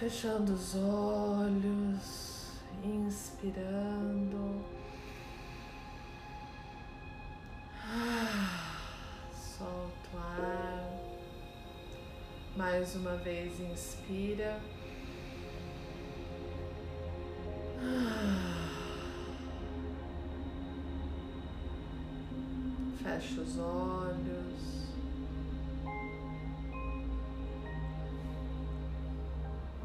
Fechando os olhos, inspirando. Solta o ar. Mais uma vez, inspira. Fecha os olhos.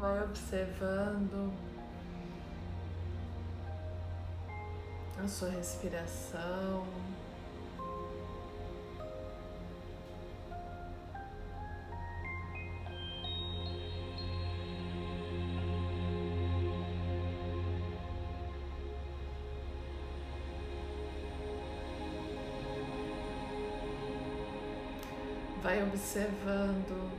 Vai observando a sua respiração. Vai observando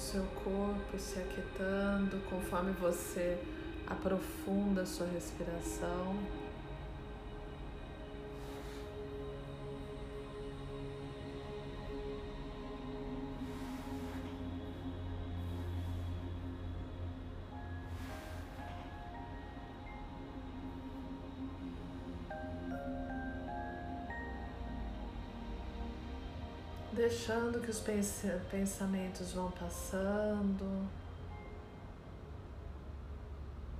seu corpo se aquietando conforme você aprofunda a sua respiração. Deixando que os pensamentos vão passando,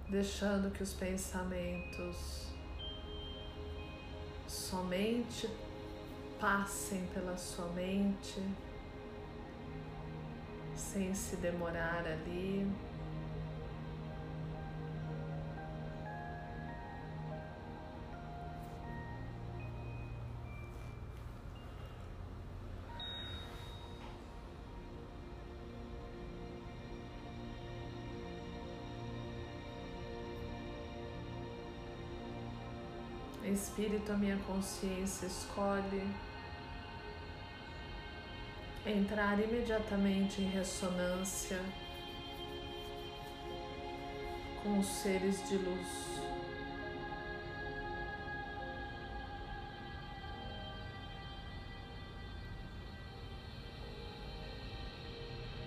deixando que os pensamentos somente passem pela sua mente, sem se demorar ali. Espírito, a minha consciência escolhe entrar imediatamente em ressonância com os seres de luz.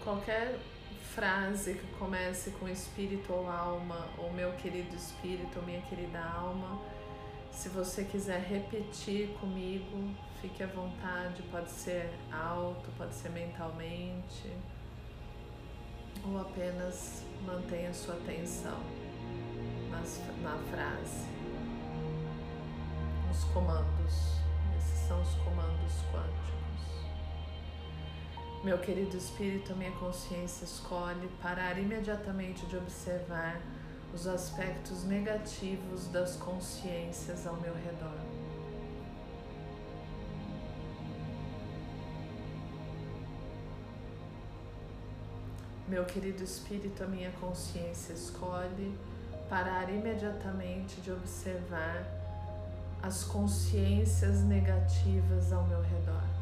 Qualquer frase que comece com espírito ou alma, ou meu querido espírito, ou minha querida alma, se você quiser repetir comigo, fique à vontade, pode ser alto, pode ser mentalmente, ou apenas mantenha sua atenção nas, na frase. Os comandos, esses são os comandos quânticos. Meu querido espírito, minha consciência escolhe parar imediatamente de observar os aspectos negativos das consciências ao meu redor. Meu querido espírito, a minha consciência escolhe parar imediatamente de observar as consciências negativas ao meu redor.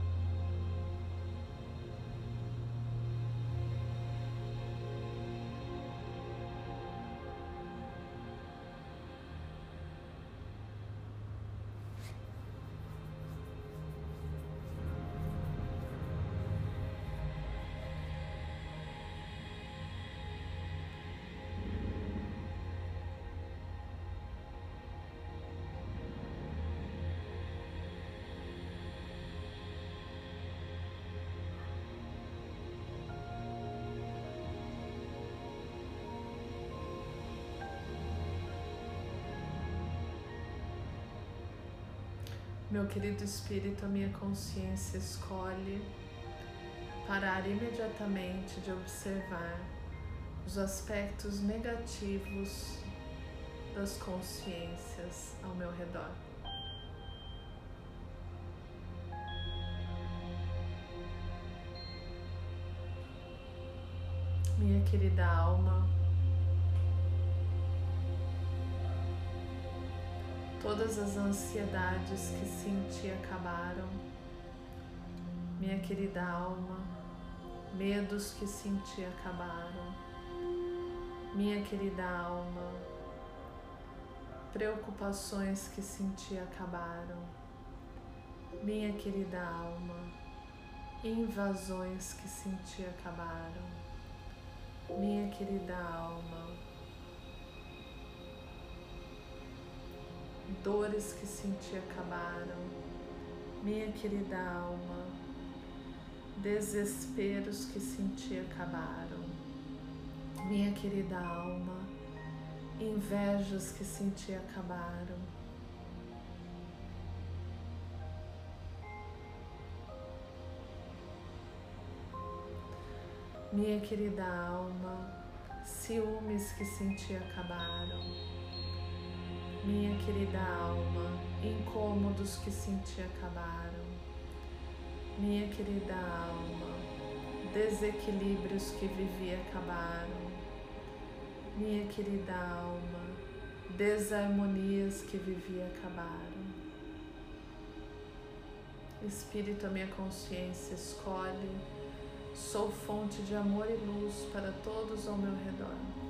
Meu querido espírito, a minha consciência escolhe parar imediatamente de observar os aspectos negativos das consciências ao meu redor. Minha querida alma, Todas as ansiedades que senti acabaram, minha querida alma, medos que senti acabaram, minha querida alma, preocupações que senti acabaram, minha querida alma, invasões que senti acabaram, minha querida alma, dores que senti acabaram, minha querida alma, desesperos que senti acabaram, minha querida alma, invejas que senti acabaram. Minha querida alma, ciúmes que senti acabaram. Minha querida alma, incômodos que senti acabaram. Minha querida alma, desequilíbrios que vivi acabaram. Minha querida alma, desarmonias que vivi acabaram. Espírito, a minha consciência escolhe, sou fonte de amor e luz para todos ao meu redor.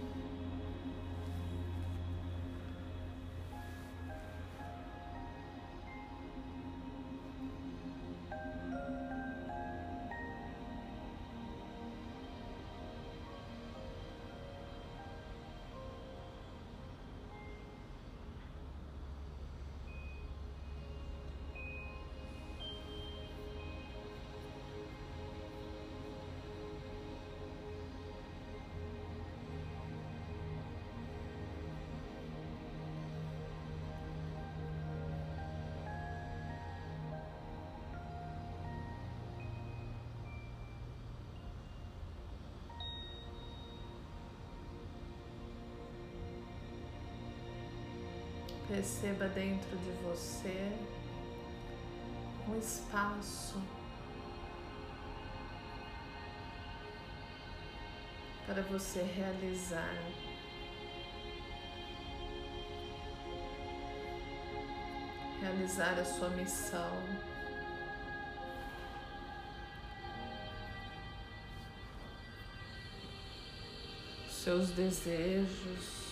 Perceba dentro de você um espaço para você realizar realizar a sua missão. Seus desejos.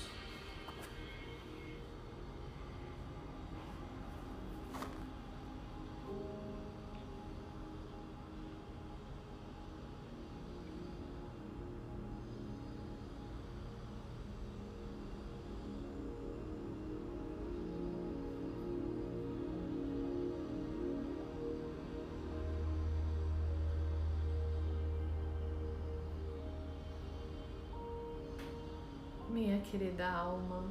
Minha querida alma.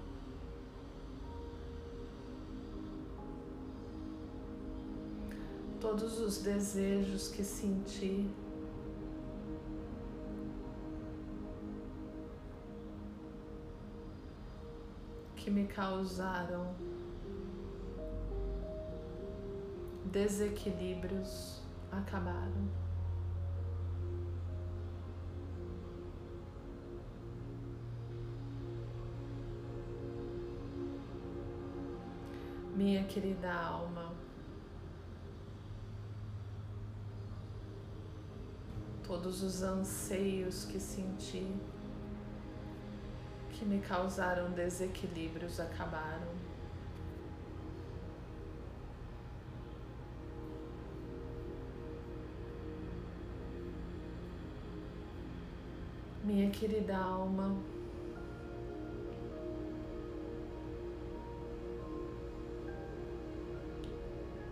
Todos os desejos que senti, que me causaram desequilíbrios acabaram. Minha querida alma. Todos os anseios que senti, que me causaram desequilíbrios, acabaram. Minha querida alma,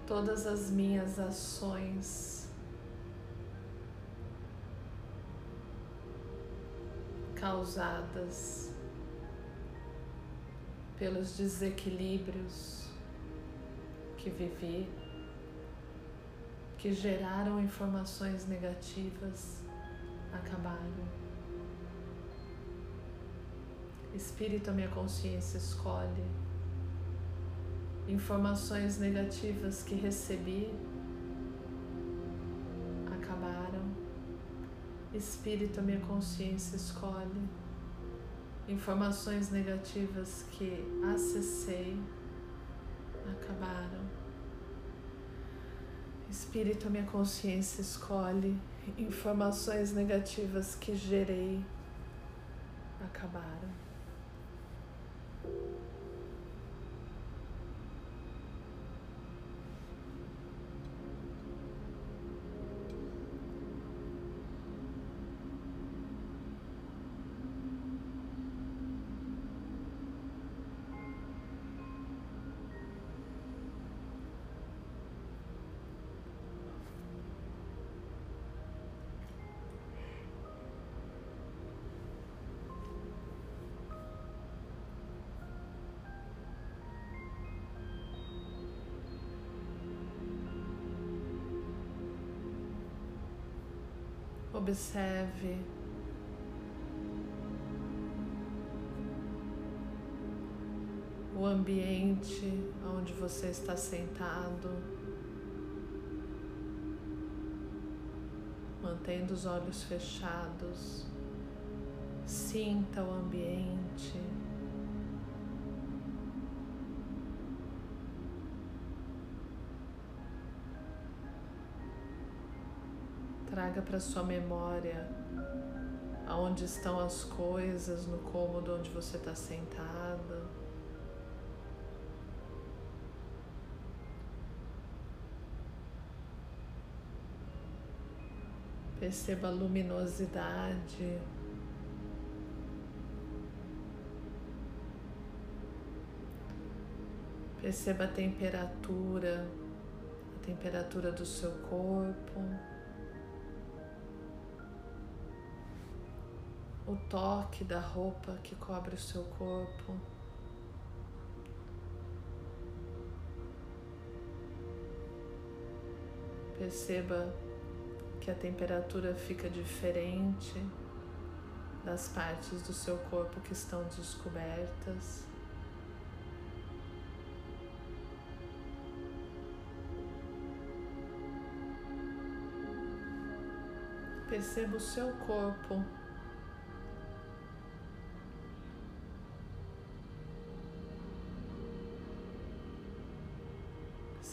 todas as minhas ações causadas pelos desequilíbrios que vivi, que geraram informações negativas, acabaram. Espírito, a minha consciência escolhe informações negativas que recebi acabaram. Espírito, a minha consciência escolhe informações negativas que acessei acabaram. Espírito, a minha consciência escolhe informações negativas que gerei acabaram. Observe. O ambiente onde você está sentado, mantendo os olhos fechados, sinta o ambiente. Traga para sua memória aonde estão as coisas no cômodo onde você está sentado. Perceba a luminosidade. Perceba a temperatura, a temperatura do seu corpo. O toque da roupa que cobre o seu corpo. Perceba que a temperatura fica diferente das partes do seu corpo que estão descobertas. Perceba o seu corpo.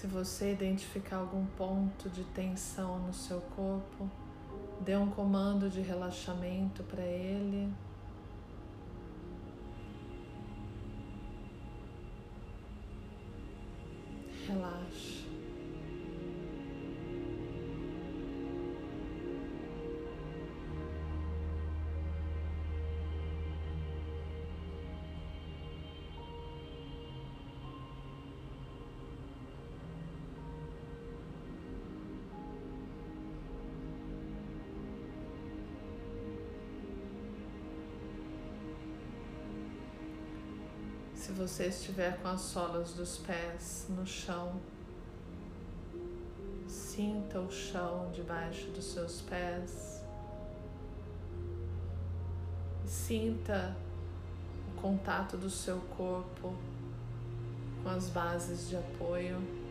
Se você identificar algum ponto de tensão no seu corpo, dê um comando de relaxamento para ele. Relaxe. Se você estiver com as solas dos pés no chão, sinta o chão debaixo dos seus pés. Sinta o contato do seu corpo com as bases de apoio.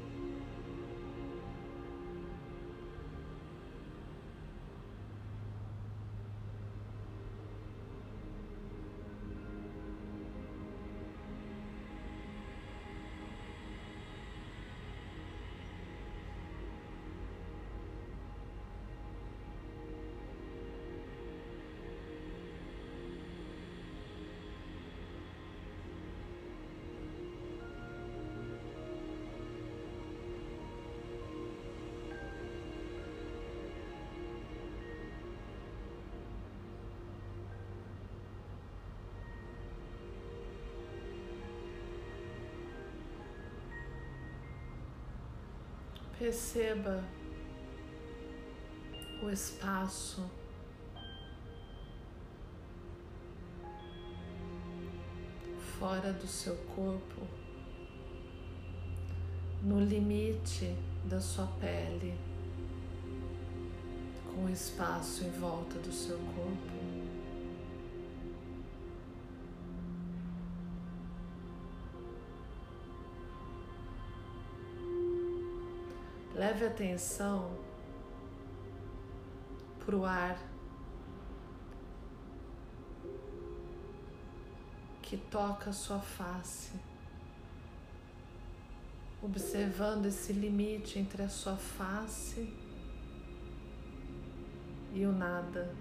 Perceba o espaço. Fora do seu corpo, no limite da sua pele, com o espaço em volta do seu corpo. Leve atenção para o ar que toca sua face, observando esse limite entre a sua face e o nada.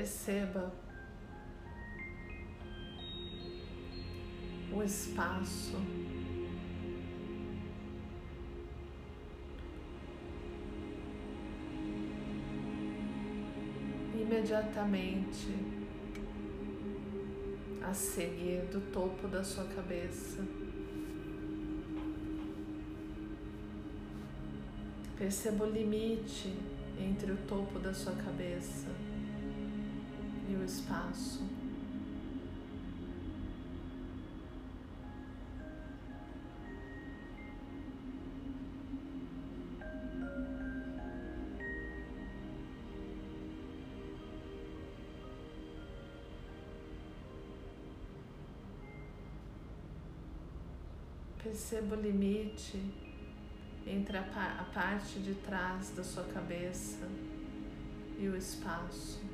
perceba o espaço. Imediatamente a seguir do topo da sua cabeça. Perceba o limite entre o topo da sua cabeça o espaço. Perceba o limite entre a, a parte de trás da sua cabeça e o espaço.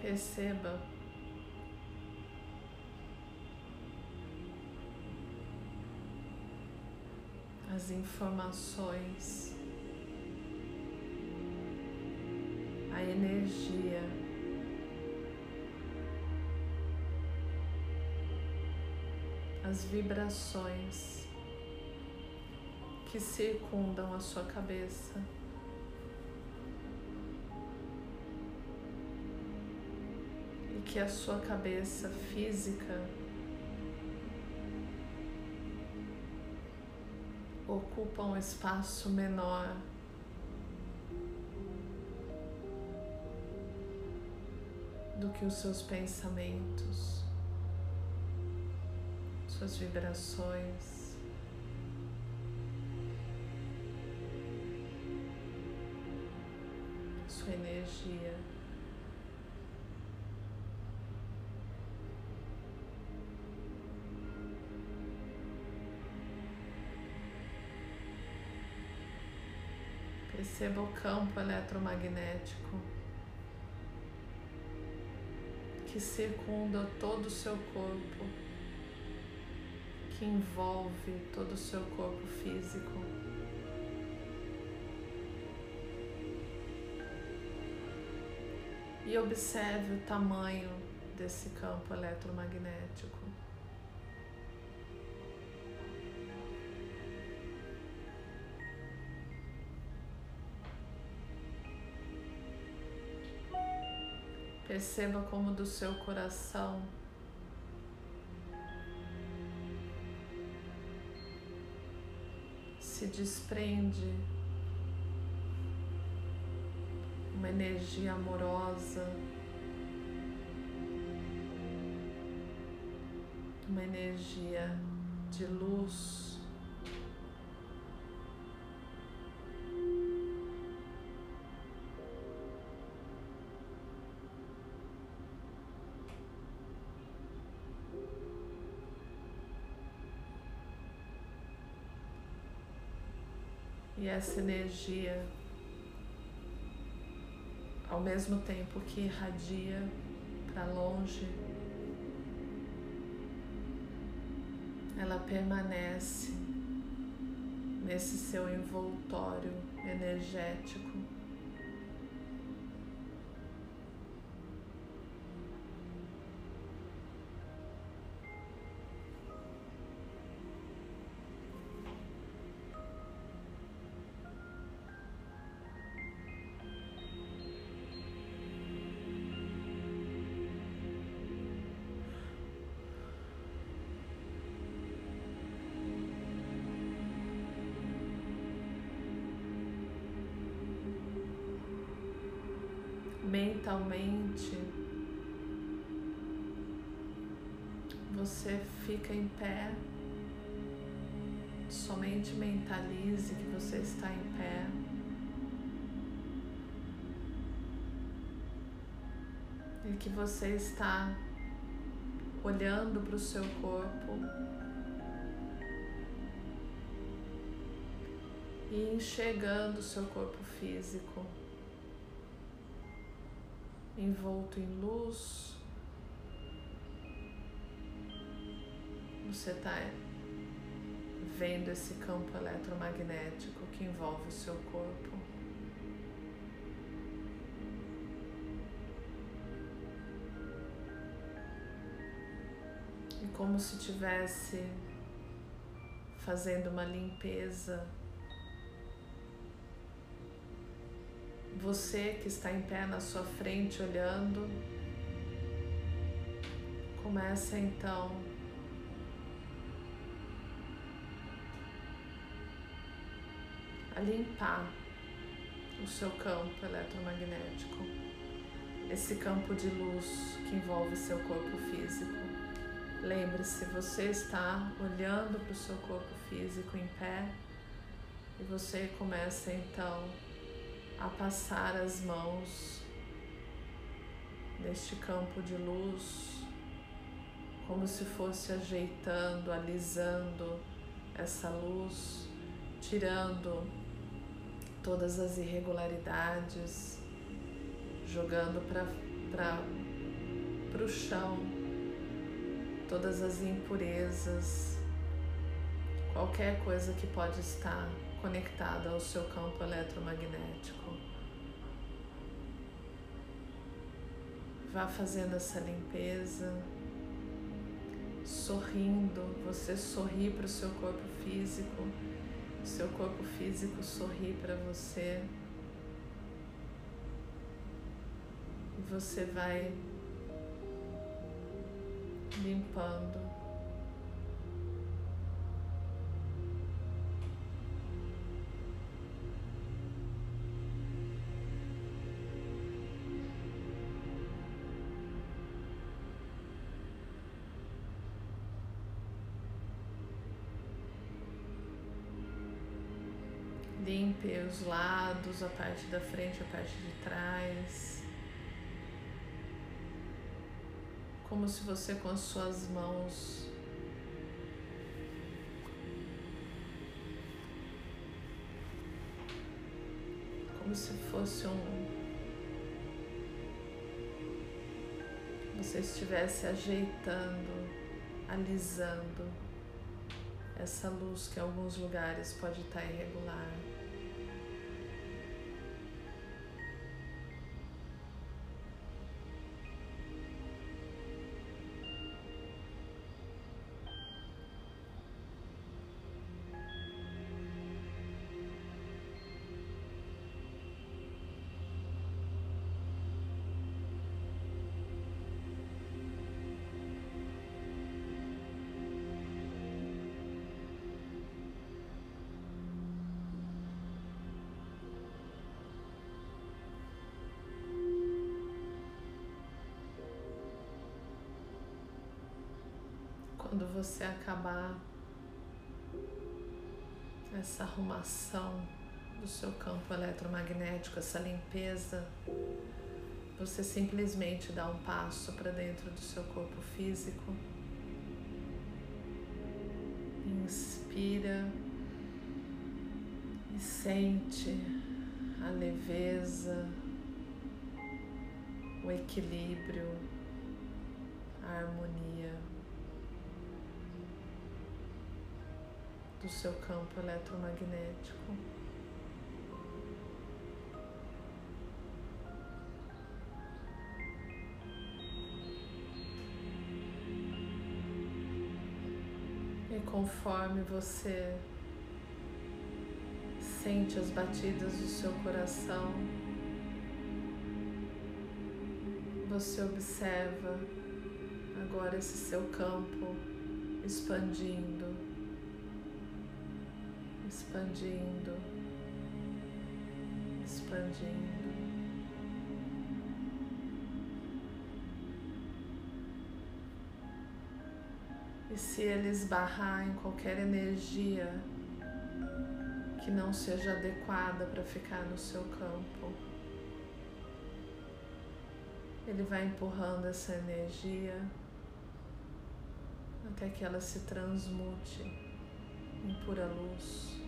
Perceba as informações, a energia. As vibrações que circundam a sua cabeça. Que a sua cabeça física ocupa um espaço menor do que os seus pensamentos, suas vibrações. Sua energia. Perceba o campo eletromagnético que circunda todo o seu corpo, que envolve todo o seu corpo físico. E observe o tamanho desse campo eletromagnético. Perceba como do seu coração se desprende uma energia amorosa, uma energia de luz. Essa energia, ao mesmo tempo que irradia para longe, ela permanece nesse seu envoltório energético. Mentalmente, você fica em pé, somente mentalize que você está em pé. E que você está olhando para o seu corpo. E enxergando o seu corpo físico envolto em luz. Você está vendo esse campo eletromagnético que envolve o seu corpo. E como se tivesse fazendo uma limpeza Você que está em pé na sua frente olhando, começa então a limpar o seu campo eletromagnético, esse campo de luz que envolve seu corpo físico. Lembre-se, você está olhando para o seu corpo físico em pé e você começa então a passar as mãos neste campo de luz, como se fosse ajeitando, alisando essa luz, tirando todas as irregularidades, jogando para o chão todas as impurezas, qualquer coisa que pode estar conectada ao seu campo eletromagnético. Vá fazendo essa limpeza, sorrindo. Você sorri para o seu corpo físico, o seu corpo físico sorri para você. E você vai limpando Limpe os lados, a parte da frente, a parte de trás. Como se você com as suas mãos como se fosse um você estivesse ajeitando, alisando essa luz que em alguns lugares pode estar irregular. Você acabar essa arrumação do seu campo eletromagnético, essa limpeza, você simplesmente dá um passo para dentro do seu corpo físico. Inspira e sente a leveza, o equilíbrio, seu campo eletromagnético. E conforme você sente as batidas do seu coração, você observa agora esse seu campo expandindo expandindo, expandindo. E se ele esbarrar em qualquer energia que não seja adequada para ficar no seu campo, Ele vai empurrando essa energia até que ela se transmute em pura luz.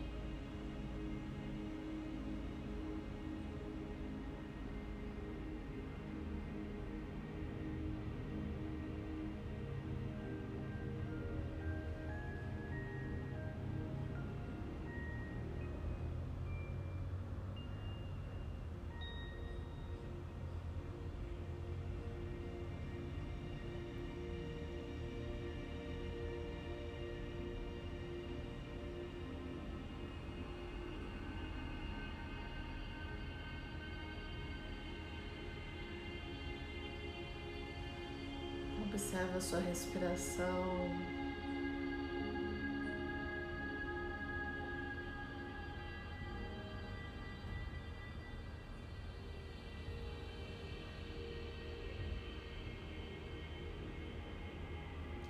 Observa a sua respiração.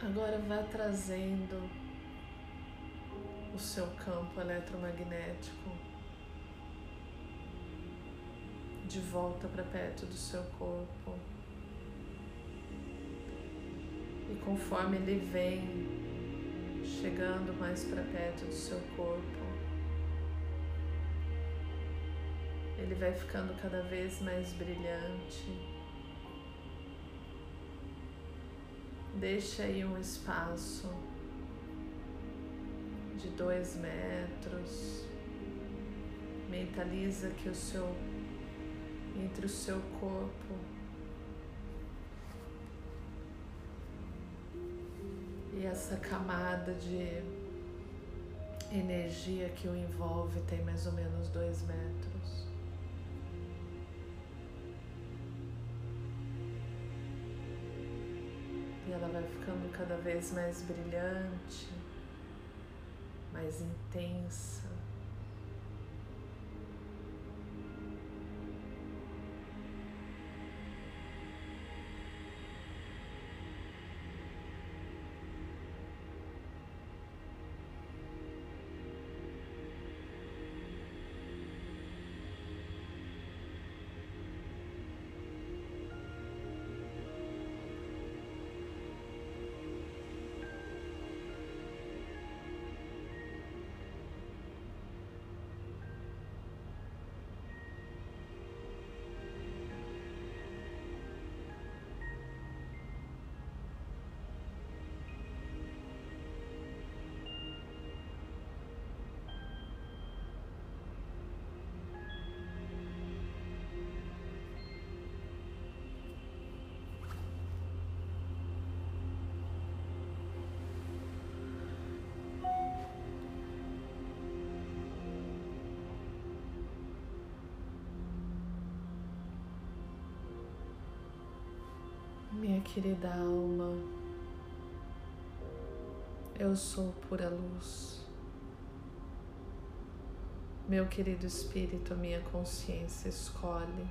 Agora vá trazendo o seu campo eletromagnético de volta para perto do seu corpo. E conforme ele vem chegando mais para perto do seu corpo, ele vai ficando cada vez mais brilhante. Deixa aí um espaço de dois metros. Mentaliza que o seu entre o seu corpo E essa camada de energia que o envolve tem mais ou menos dois metros. E ela vai ficando cada vez mais brilhante, mais intensa. Querida alma, eu sou pura luz. Meu querido espírito, minha consciência escolhe.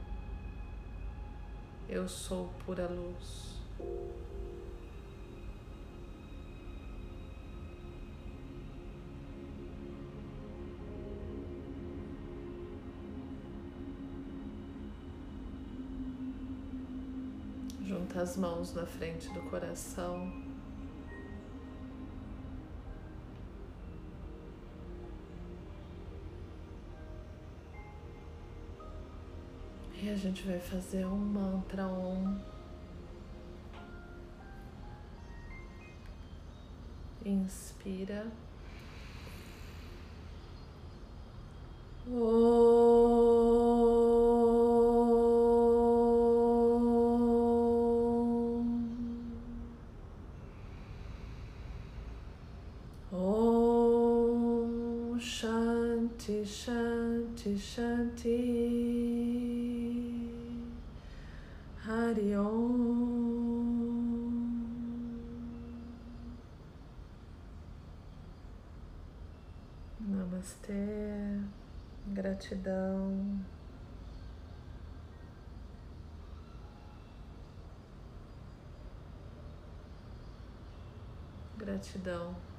Eu sou pura luz. As mãos na frente do coração. E a gente vai fazer um mantra um. Inspira. Shanti, Shanti, Shanti. Hari Om. Namastê. Gratidão. Gratidão.